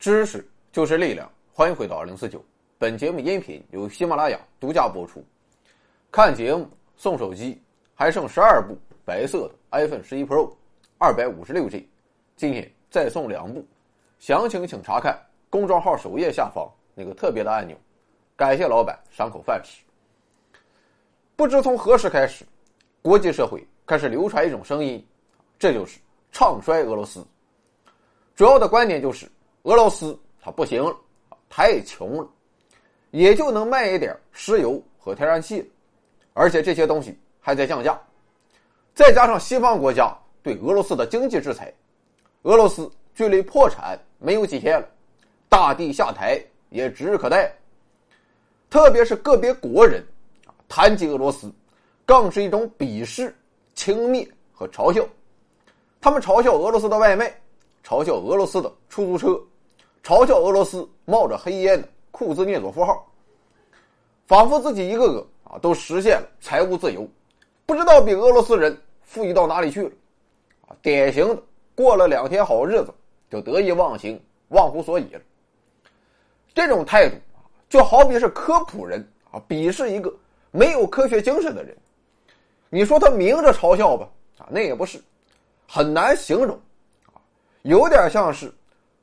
知识就是力量，欢迎回到二零四九。本节目音频由喜马拉雅独家播出。看节目送手机，还剩十二部白色的 iPhone 十一 Pro，二百五十六 G。今天再送两部，详情请查看公众号首页下方那个特别的按钮。感谢老板赏口饭吃。不知从何时开始，国际社会开始流传一种声音，这就是唱衰俄罗斯。主要的观点就是。俄罗斯它不行了，太穷了，也就能卖一点石油和天然气，而且这些东西还在降价，再加上西方国家对俄罗斯的经济制裁，俄罗斯距离破产没有几天了，大地下台也指日可待。特别是个别国人啊，谈及俄罗斯，更是一种鄙视、轻蔑和嘲笑，他们嘲笑俄罗斯的外卖，嘲笑俄罗斯的出租车。嘲笑俄罗斯冒着黑烟的库兹涅佐夫号，仿佛自己一个个啊都实现了财务自由，不知道比俄罗斯人富裕到哪里去了，啊，典型的过了两天好日子就得意忘形、忘乎所以了。这种态度啊，就好比是科普人啊鄙视一个没有科学精神的人，你说他明着嘲笑吧，啊，那也不是，很难形容，啊，有点像是。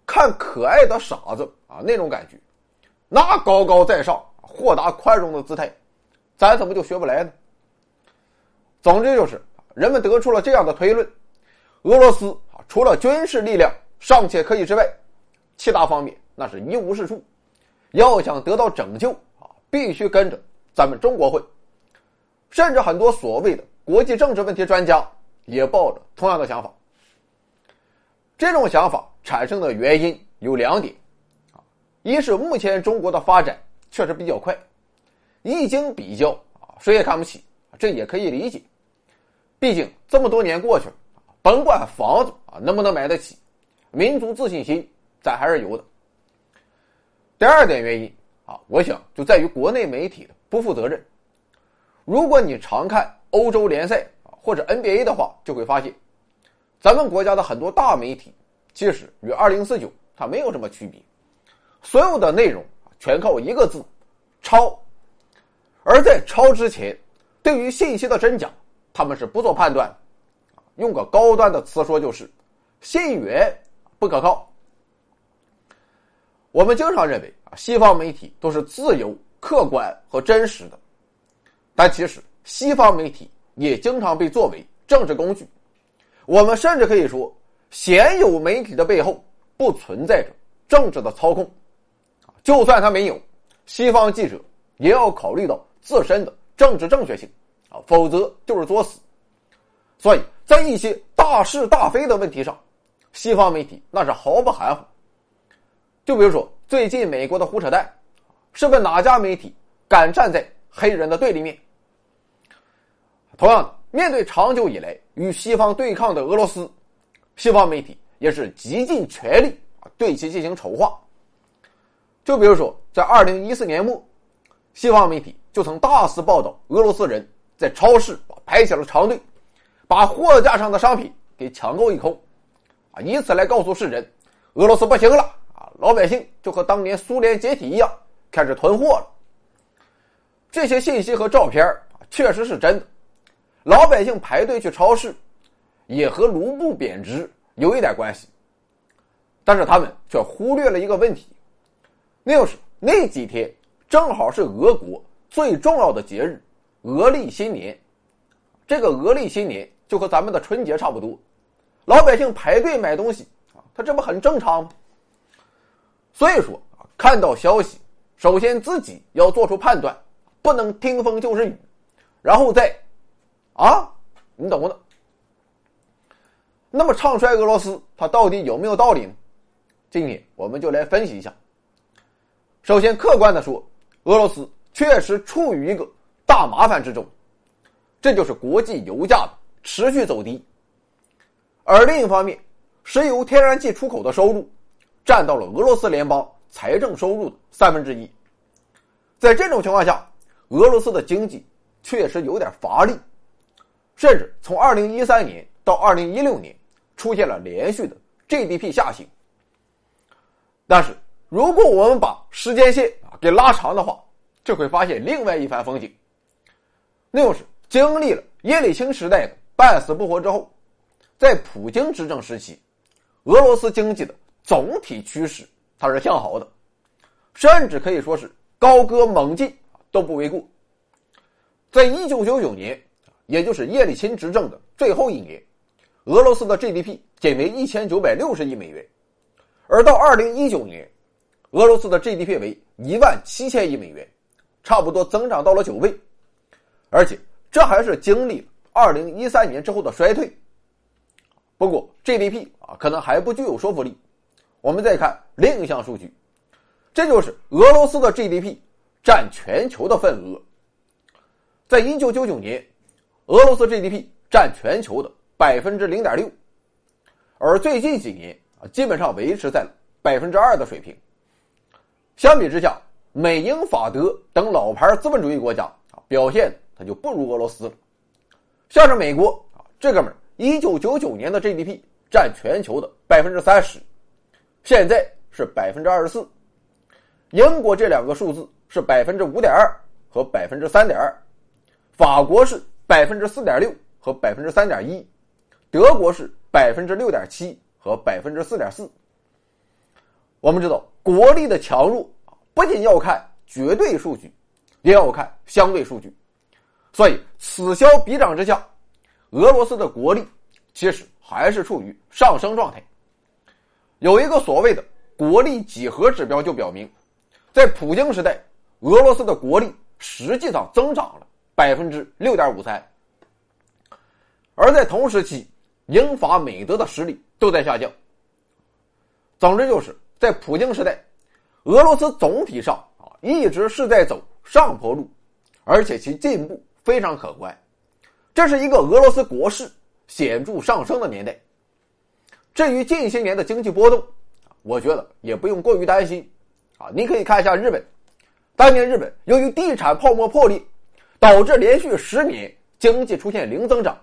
看可爱的傻子啊，那种感觉，那高高在上、豁达宽容的姿态，咱怎么就学不来呢？总之就是，人们得出了这样的推论：俄罗斯啊，除了军事力量尚且可以之外，其他方面那是一无是处。要想得到拯救啊，必须跟着咱们中国混。甚至很多所谓的国际政治问题专家也抱着同样的想法。这种想法。产生的原因有两点，啊，一是目前中国的发展确实比较快，一经比较啊，谁也看不起，这也可以理解，毕竟这么多年过去了，甭管房子啊能不能买得起，民族自信心咱还是有的。第二点原因啊，我想就在于国内媒体的不负责任。如果你常看欧洲联赛啊或者 NBA 的话，就会发现，咱们国家的很多大媒体。其实与二零四九它没有什么区别，所有的内容全靠一个字“抄”，而在抄之前，对于信息的真假，他们是不做判断，用个高端的词说就是“信源不可靠”。我们经常认为啊，西方媒体都是自由、客观和真实的，但其实西方媒体也经常被作为政治工具，我们甚至可以说。鲜有媒体的背后不存在着政治的操控，就算他没有，西方记者也要考虑到自身的政治正确性，啊，否则就是作死。所以在一些大是大非的问题上，西方媒体那是毫不含糊。就比如说最近美国的胡扯淡，是问哪家媒体敢站在黑人的对立面？同样的，面对长久以来与西方对抗的俄罗斯。西方媒体也是极尽全力啊，对其进行丑化。就比如说，在二零一四年末，西方媒体就曾大肆报道俄罗斯人在超市排起了长队，把货架上的商品给抢购一空，啊，以此来告诉世人，俄罗斯不行了啊，老百姓就和当年苏联解体一样，开始囤货了。这些信息和照片啊，确实是真的，老百姓排队去超市。也和卢布贬值有一点关系，但是他们却忽略了一个问题，那就是那几天正好是俄国最重要的节日——俄历新年。这个俄历新年就和咱们的春节差不多，老百姓排队买东西啊，他这不很正常吗？所以说啊，看到消息，首先自己要做出判断，不能听风就是雨，然后再啊，你懂不？懂。那么唱衰俄罗斯，它到底有没有道理呢？今天我们就来分析一下。首先，客观的说，俄罗斯确实处于一个大麻烦之中，这就是国际油价的持续走低。而另一方面，石油天然气出口的收入占到了俄罗斯联邦财政收入的三分之一。在这种情况下，俄罗斯的经济确实有点乏力，甚至从二零一三年到二零一六年。出现了连续的 GDP 下行。但是如果我们把时间线啊给拉长的话，就会发现另外一番风景。那就是经历了叶利钦时代的半死不活之后，在普京执政时期，俄罗斯经济的总体趋势它是向好的，甚至可以说是高歌猛进都不为过。在一九九九年，也就是叶利钦执政的最后一年，俄罗斯的 GDP 仅为一千九百六十亿美元，而到二零一九年，俄罗斯的 GDP 为一万七千亿美元，差不多增长到了九倍。而且这还是经历了二零一三年之后的衰退。不过 GDP 啊，可能还不具有说服力。我们再看另一项数据，这就是俄罗斯的 GDP 占全球的份额。在一九九九年，俄罗斯 GDP 占全球的百分之零点六，而最近几年啊，基本上维持在百分之二的水平。相比之下，美、英、法、德等老牌资本主义国家啊，表现。它就不如俄罗斯了，像是美国啊，这哥们儿一九九九年的 GDP 占全球的百分之三十，现在是百分之二十四。英国这两个数字是百分之五点二和百分之三点二，法国是百分之四点六和百分之三点一，德国是百分之六点七和百分之四点四。我们知道国力的强弱不仅要看绝对数据，也要看相对数据。所以，此消彼长之下，俄罗斯的国力其实还是处于上升状态。有一个所谓的国力几何指标，就表明，在普京时代，俄罗斯的国力实际上增长了百分之六点五三，而在同时期，英法美德的实力都在下降。总之，就是在普京时代，俄罗斯总体上啊一直是在走上坡路，而且其进步。非常可观，这是一个俄罗斯国势显著上升的年代。至于近些年的经济波动，我觉得也不用过于担心。啊，你可以看一下日本，当年日本由于地产泡沫破裂，导致连续十年经济出现零增长，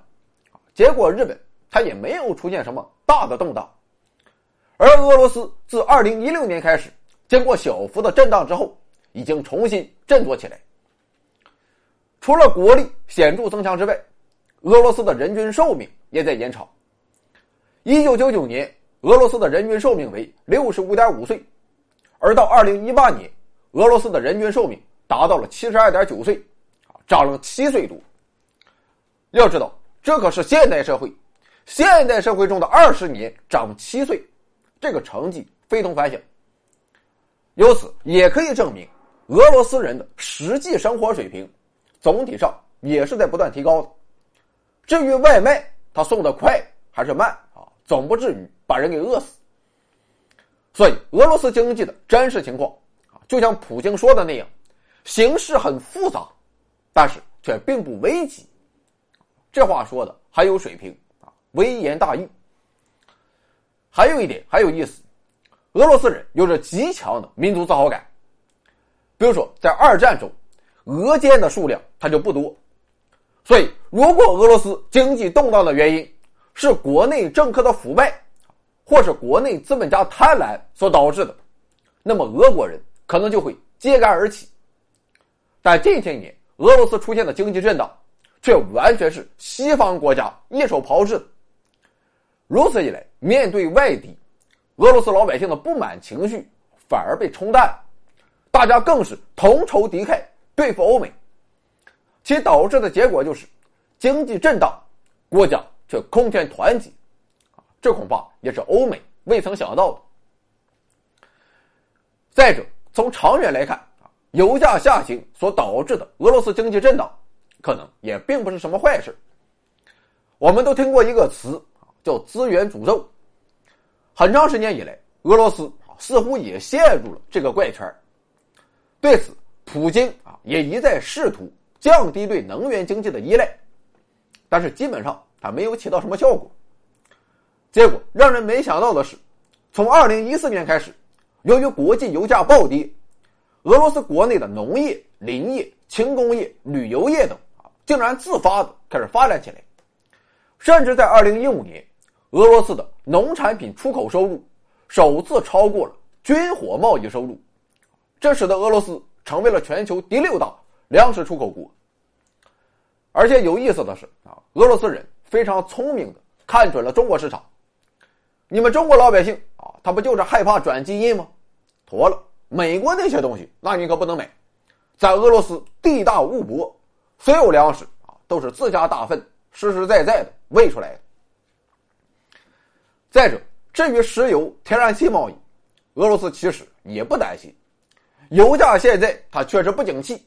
结果日本它也没有出现什么大的动荡。而俄罗斯自二零一六年开始，经过小幅的震荡之后，已经重新振作起来。除了国力显著增强之外，俄罗斯的人均寿命也在延长。一九九九年，俄罗斯的人均寿命为六十五点五岁，而到二零一八年，俄罗斯的人均寿命达到了七十二点九岁，啊，长了七岁多。要知道，这可是现代社会，现代社会中的二十年长七岁，这个成绩非同凡响。由此也可以证明，俄罗斯人的实际生活水平。总体上也是在不断提高的。至于外卖，他送的快还是慢啊？总不至于把人给饿死。所以，俄罗斯经济的真实情况啊，就像普京说的那样，形势很复杂，但是却并不危急。这话说的很有水平，微言大义。还有一点很有意思，俄罗斯人有着极强的民族自豪感。比如说，在二战中。俄奸的数量它就不多，所以如果俄罗斯经济动荡的原因是国内政客的腐败，或是国内资本家贪婪所导致的，那么俄国人可能就会揭竿而起。但近些年俄罗斯出现的经济震荡，却完全是西方国家一手炮制的。如此一来，面对外敌，俄罗斯老百姓的不满情绪反而被冲淡，大家更是同仇敌忾。对付欧美，其导致的结果就是经济震荡，国家却空前团结，这恐怕也是欧美未曾想到的。再者，从长远来看，啊，油价下行所导致的俄罗斯经济震荡，可能也并不是什么坏事。我们都听过一个词，叫资源诅咒。很长时间以来，俄罗斯似乎也陷入了这个怪圈。对此，普京啊，也一再试图降低对能源经济的依赖，但是基本上它没有起到什么效果。结果让人没想到的是，从二零一四年开始，由于国际油价暴跌，俄罗斯国内的农业、林业、轻工业、旅游业等啊，竟然自发的开始发展起来，甚至在二零一五年，俄罗斯的农产品出口收入首次超过了军火贸易收入，这使得俄罗斯成为了全球第六大粮食出口国。而且有意思的是啊，俄罗斯人非常聪明的看准了中国市场。你们中国老百姓啊，他不就是害怕转基因吗？妥了，美国那些东西，那你可不能买。在俄罗斯地大物博，所有粮食啊都是自家大粪实实在在的喂出来的。再者，至于石油、天然气贸易，俄罗斯其实也不担心。油价现在它确实不景气，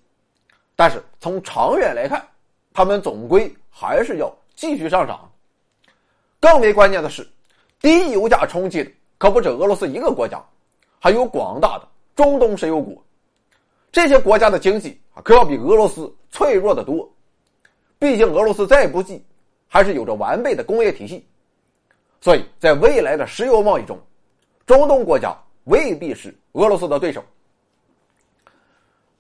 但是从长远来看。他们总归还是要继续上涨。更为关键的是，低油价冲击的可不止俄罗斯一个国家，还有广大的中东石油国。这些国家的经济啊可要比俄罗斯脆弱的多。毕竟俄罗斯再不济，还是有着完备的工业体系。所以在未来的石油贸易中，中东国家未必是俄罗斯的对手。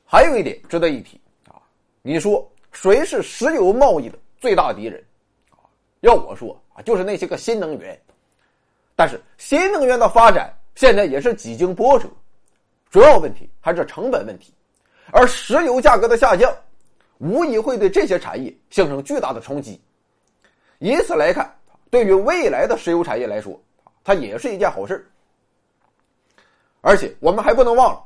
还有一点值得一提啊，你说。谁是石油贸易的最大敌人？要我说啊，就是那些个新能源。但是新能源的发展现在也是几经波折，主要问题还是成本问题。而石油价格的下降，无疑会对这些产业形成巨大的冲击。以此来看，对于未来的石油产业来说，它也是一件好事。而且我们还不能忘了，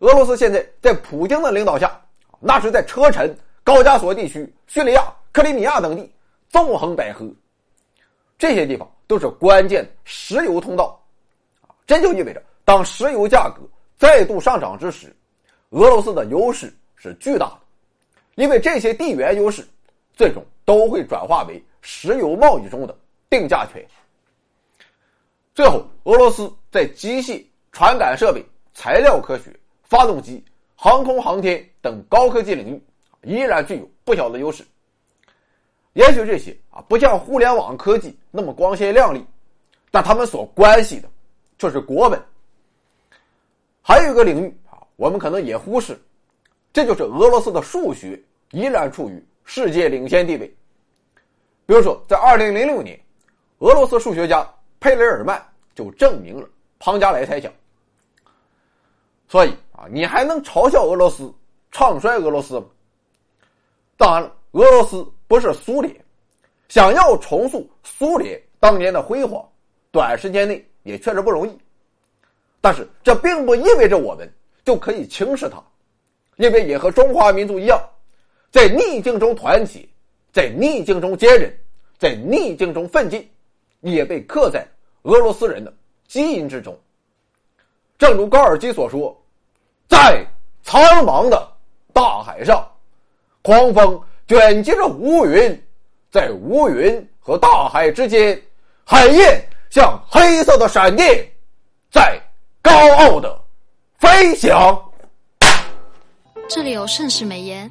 俄罗斯现在在普京的领导下，那是在车臣。高加索地区、叙利亚、克里米亚等地纵横捭阖，这些地方都是关键石油通道，啊，这就意味着当石油价格再度上涨之时，俄罗斯的优势是巨大的，因为这些地缘优势最终都会转化为石油贸易中的定价权。最后，俄罗斯在机械、传感设备、材料科学、发动机、航空航天等高科技领域。依然具有不小的优势。也许这些啊不像互联网科技那么光鲜亮丽，但他们所关系的却是国本。还有一个领域啊，我们可能也忽视，这就是俄罗斯的数学依然处于世界领先地位。比如说，在二零零六年，俄罗斯数学家佩雷尔曼就证明了庞加莱猜想。所以啊，你还能嘲笑俄罗斯、唱衰俄罗斯吗？当然了，俄罗斯不是苏联，想要重塑苏联当年的辉煌，短时间内也确实不容易。但是这并不意味着我们就可以轻视它，因为也和中华民族一样，在逆境中团结，在逆境中坚韧，在逆境中奋进，也被刻在俄罗斯人的基因之中。正如高尔基所说，在苍茫的大海上。狂风卷集着乌云，在乌云和大海之间，海燕像黑色的闪电，在高傲的飞翔。这里有盛世美颜，